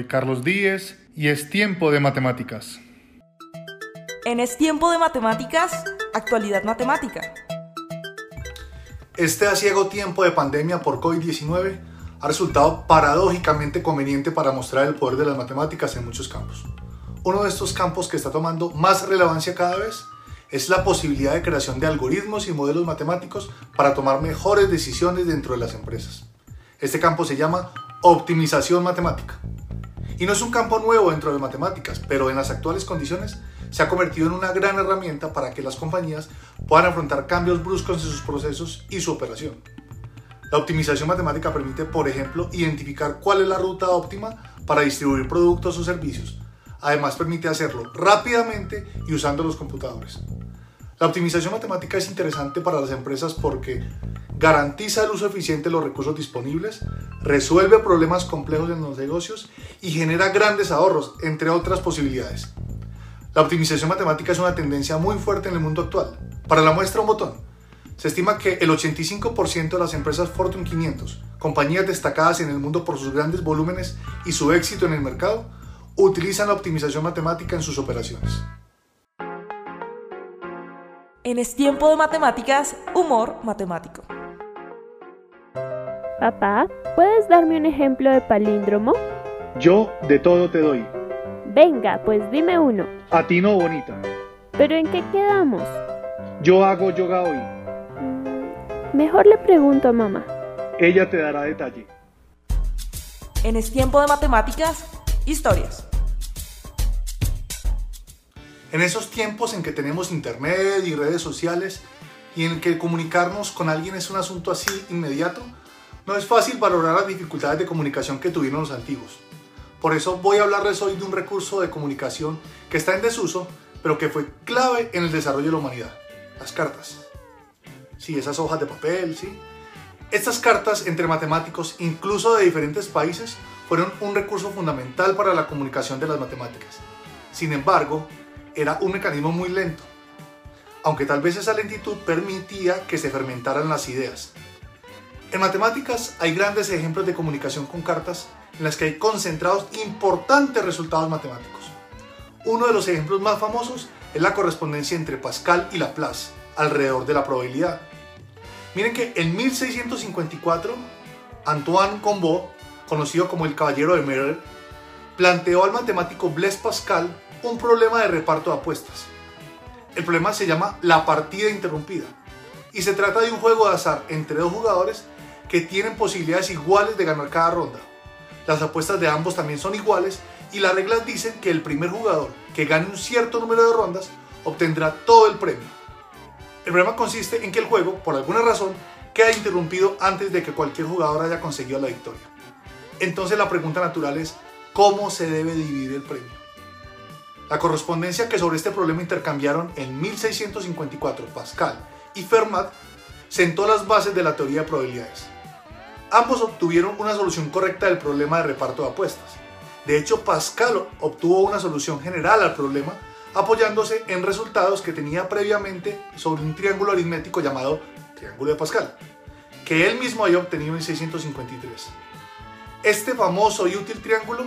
Soy Carlos Díez y es tiempo de matemáticas. En Es tiempo de matemáticas, actualidad matemática. Este asiego tiempo de pandemia por COVID-19 ha resultado paradójicamente conveniente para mostrar el poder de las matemáticas en muchos campos. Uno de estos campos que está tomando más relevancia cada vez es la posibilidad de creación de algoritmos y modelos matemáticos para tomar mejores decisiones dentro de las empresas. Este campo se llama optimización matemática. Y no es un campo nuevo dentro de matemáticas, pero en las actuales condiciones se ha convertido en una gran herramienta para que las compañías puedan afrontar cambios bruscos en sus procesos y su operación. La optimización matemática permite, por ejemplo, identificar cuál es la ruta óptima para distribuir productos o servicios. Además, permite hacerlo rápidamente y usando los computadores. La optimización matemática es interesante para las empresas porque garantiza el uso eficiente de los recursos disponibles, resuelve problemas complejos en los negocios y genera grandes ahorros, entre otras posibilidades. La optimización matemática es una tendencia muy fuerte en el mundo actual. Para la muestra un botón. Se estima que el 85% de las empresas Fortune 500, compañías destacadas en el mundo por sus grandes volúmenes y su éxito en el mercado, utilizan la optimización matemática en sus operaciones. En Es tiempo de matemáticas, humor matemático. Papá, ¿puedes darme un ejemplo de palíndromo? Yo de todo te doy. Venga, pues dime uno. A ti no, bonita. ¿Pero en qué quedamos? Yo hago yoga hoy. Mm, mejor le pregunto a mamá. Ella te dará detalle. En Es tiempo de matemáticas, historias. En esos tiempos en que tenemos internet y redes sociales y en que comunicarnos con alguien es un asunto así inmediato, no es fácil valorar las dificultades de comunicación que tuvieron los antiguos. Por eso voy a hablarles hoy de un recurso de comunicación que está en desuso, pero que fue clave en el desarrollo de la humanidad, las cartas. Sí, esas hojas de papel, sí. Estas cartas entre matemáticos, incluso de diferentes países, fueron un recurso fundamental para la comunicación de las matemáticas. Sin embargo, era un mecanismo muy lento, aunque tal vez esa lentitud permitía que se fermentaran las ideas. En matemáticas hay grandes ejemplos de comunicación con cartas en las que hay concentrados importantes resultados matemáticos. Uno de los ejemplos más famosos es la correspondencia entre Pascal y Laplace alrededor de la probabilidad. Miren que en 1654 Antoine Combo, conocido como el Caballero de Merer, planteó al matemático Blaise Pascal un problema de reparto de apuestas. El problema se llama la partida interrumpida y se trata de un juego de azar entre dos jugadores que tienen posibilidades iguales de ganar cada ronda. Las apuestas de ambos también son iguales y las reglas dicen que el primer jugador que gane un cierto número de rondas obtendrá todo el premio. El problema consiste en que el juego, por alguna razón, queda interrumpido antes de que cualquier jugador haya conseguido la victoria. Entonces la pregunta natural es, ¿cómo se debe dividir el premio? La correspondencia que sobre este problema intercambiaron en 1654 Pascal y Fermat sentó las bases de la teoría de probabilidades. Ambos obtuvieron una solución correcta del problema de reparto de apuestas. De hecho, Pascal obtuvo una solución general al problema apoyándose en resultados que tenía previamente sobre un triángulo aritmético llamado triángulo de Pascal, que él mismo había obtenido en 653. Este famoso y útil triángulo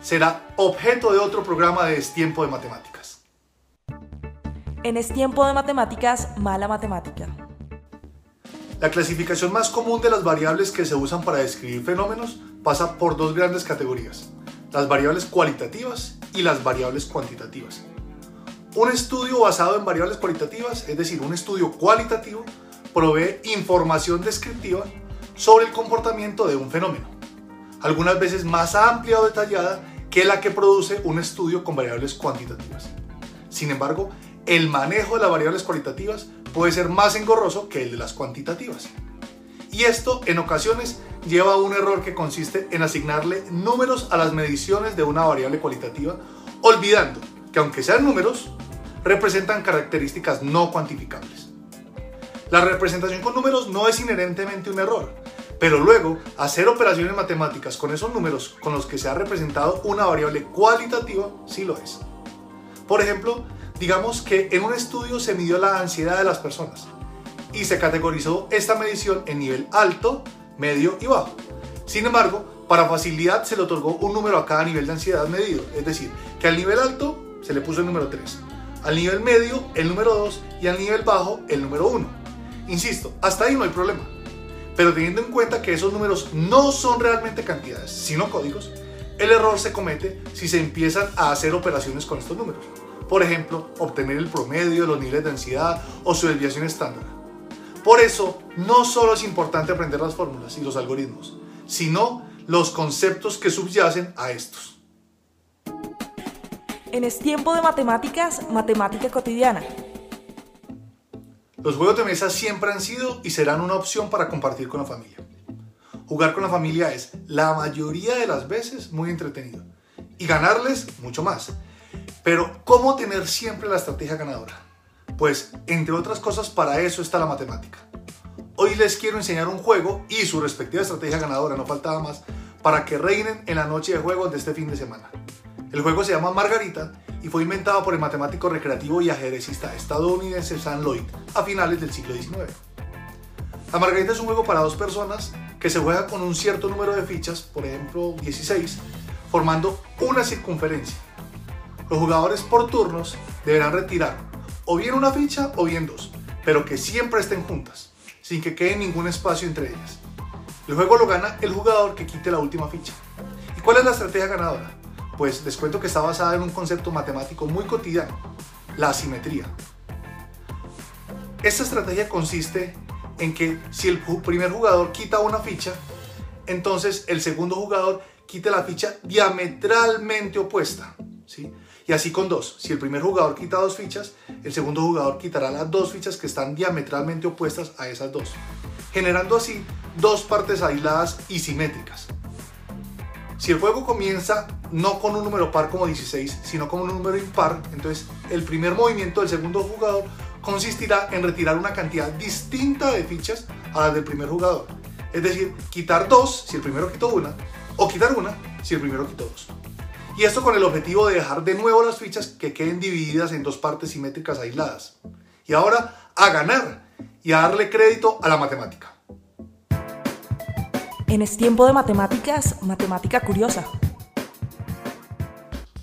será objeto de otro programa de Estiempo de Matemáticas. En Estiempo de Matemáticas, mala matemática. La clasificación más común de las variables que se usan para describir fenómenos pasa por dos grandes categorías, las variables cualitativas y las variables cuantitativas. Un estudio basado en variables cualitativas, es decir, un estudio cualitativo, provee información descriptiva sobre el comportamiento de un fenómeno, algunas veces más amplia o detallada que la que produce un estudio con variables cuantitativas. Sin embargo, el manejo de las variables cualitativas puede ser más engorroso que el de las cuantitativas. Y esto en ocasiones lleva a un error que consiste en asignarle números a las mediciones de una variable cualitativa, olvidando que aunque sean números, representan características no cuantificables. La representación con números no es inherentemente un error, pero luego hacer operaciones matemáticas con esos números con los que se ha representado una variable cualitativa sí lo es. Por ejemplo, Digamos que en un estudio se midió la ansiedad de las personas y se categorizó esta medición en nivel alto, medio y bajo. Sin embargo, Para facilidad se le otorgó un número a cada nivel de ansiedad medido, es decir, que al nivel alto se le puso el número 3, al nivel medio el número 2 y al nivel bajo el número 1. Insisto, hasta ahí no hay problema. Pero teniendo en cuenta que esos números no son realmente cantidades, sino códigos, el error se comete si se empiezan a hacer operaciones con estos números. Por ejemplo, obtener el promedio los niveles de ansiedad o su desviación estándar. Por eso, no solo es importante aprender las fórmulas y los algoritmos, sino los conceptos que subyacen a estos. En Es Tiempo de Matemáticas, Matemática Cotidiana. Los juegos de mesa siempre han sido y serán una opción para compartir con la familia. Jugar con la familia es, la mayoría de las veces, muy entretenido. Y ganarles, mucho más. Pero, ¿cómo tener siempre la estrategia ganadora? Pues, entre otras cosas, para eso está la matemática. Hoy les quiero enseñar un juego y su respectiva estrategia ganadora, no faltaba más, para que reinen en la noche de juegos de este fin de semana. El juego se llama Margarita y fue inventado por el matemático recreativo y ajedrecista estadounidense Sam Lloyd a finales del siglo XIX. La Margarita es un juego para dos personas que se juega con un cierto número de fichas, por ejemplo 16, formando una circunferencia. Los jugadores por turnos deberán retirar o bien una ficha o bien dos, pero que siempre estén juntas, sin que quede ningún espacio entre ellas. El juego lo gana el jugador que quite la última ficha. ¿Y cuál es la estrategia ganadora? Pues les cuento que está basada en un concepto matemático muy cotidiano, la asimetría. Esta estrategia consiste en que si el primer jugador quita una ficha, entonces el segundo jugador quite la ficha diametralmente opuesta. ¿sí? Y así con dos. Si el primer jugador quita dos fichas, el segundo jugador quitará las dos fichas que están diametralmente opuestas a esas dos, generando así dos partes aisladas y simétricas. Si el juego comienza no con un número par como 16, sino con un número impar, entonces el primer movimiento del segundo jugador consistirá en retirar una cantidad distinta de fichas a las del primer jugador. Es decir, quitar dos si el primero quitó una, o quitar una si el primero quitó dos. Y esto con el objetivo de dejar de nuevo las fichas que queden divididas en dos partes simétricas aisladas. Y ahora a ganar y a darle crédito a la matemática. En Es Tiempo de Matemáticas, Matemática Curiosa.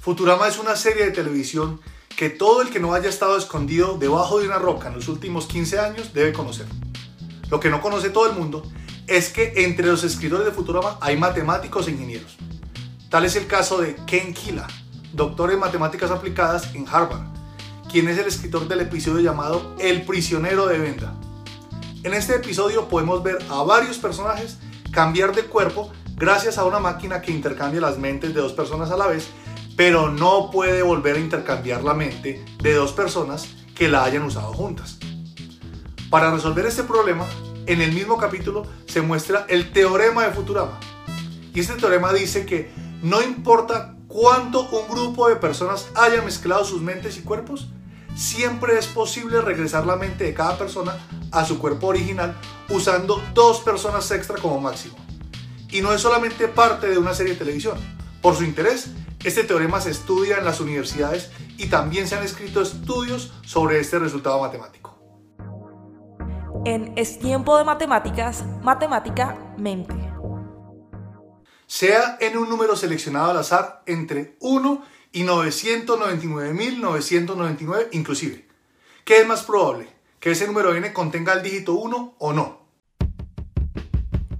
Futurama es una serie de televisión que todo el que no haya estado escondido debajo de una roca en los últimos 15 años debe conocer. Lo que no conoce todo el mundo es que entre los escritores de Futurama hay matemáticos e ingenieros. Tal es el caso de Ken Kila, doctor en matemáticas aplicadas en Harvard, quien es el escritor del episodio llamado El prisionero de Venda. En este episodio podemos ver a varios personajes cambiar de cuerpo gracias a una máquina que intercambia las mentes de dos personas a la vez, pero no puede volver a intercambiar la mente de dos personas que la hayan usado juntas. Para resolver este problema, en el mismo capítulo se muestra el teorema de Futurama. Y este teorema dice que no importa cuánto un grupo de personas haya mezclado sus mentes y cuerpos, siempre es posible regresar la mente de cada persona a su cuerpo original usando dos personas extra como máximo. Y no es solamente parte de una serie de televisión. Por su interés, este teorema se estudia en las universidades y también se han escrito estudios sobre este resultado matemático. En Es Tiempo de Matemáticas, Matemática Mente. Sea en un número seleccionado al azar entre 1 y 999.999 inclusive. ¿Qué es más probable? ¿Que ese número n contenga el dígito 1 o no?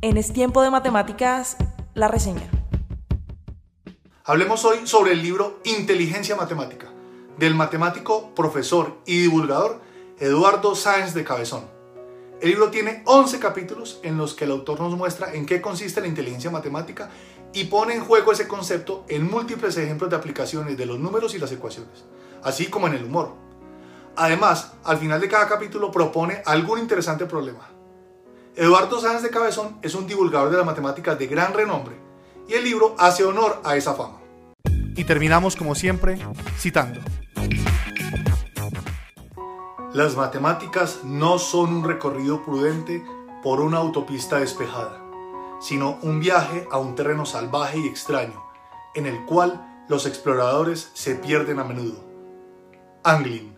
En Es Tiempo de Matemáticas, la reseña. Hablemos hoy sobre el libro Inteligencia Matemática, del matemático, profesor y divulgador Eduardo Sáenz de Cabezón. El libro tiene 11 capítulos en los que el autor nos muestra en qué consiste la inteligencia matemática y pone en juego ese concepto en múltiples ejemplos de aplicaciones de los números y las ecuaciones, así como en el humor. Además, al final de cada capítulo propone algún interesante problema. Eduardo Sáenz de Cabezón es un divulgador de las matemáticas de gran renombre y el libro hace honor a esa fama. Y terminamos como siempre citando. Las matemáticas no son un recorrido prudente por una autopista despejada, sino un viaje a un terreno salvaje y extraño, en el cual los exploradores se pierden a menudo. Anglin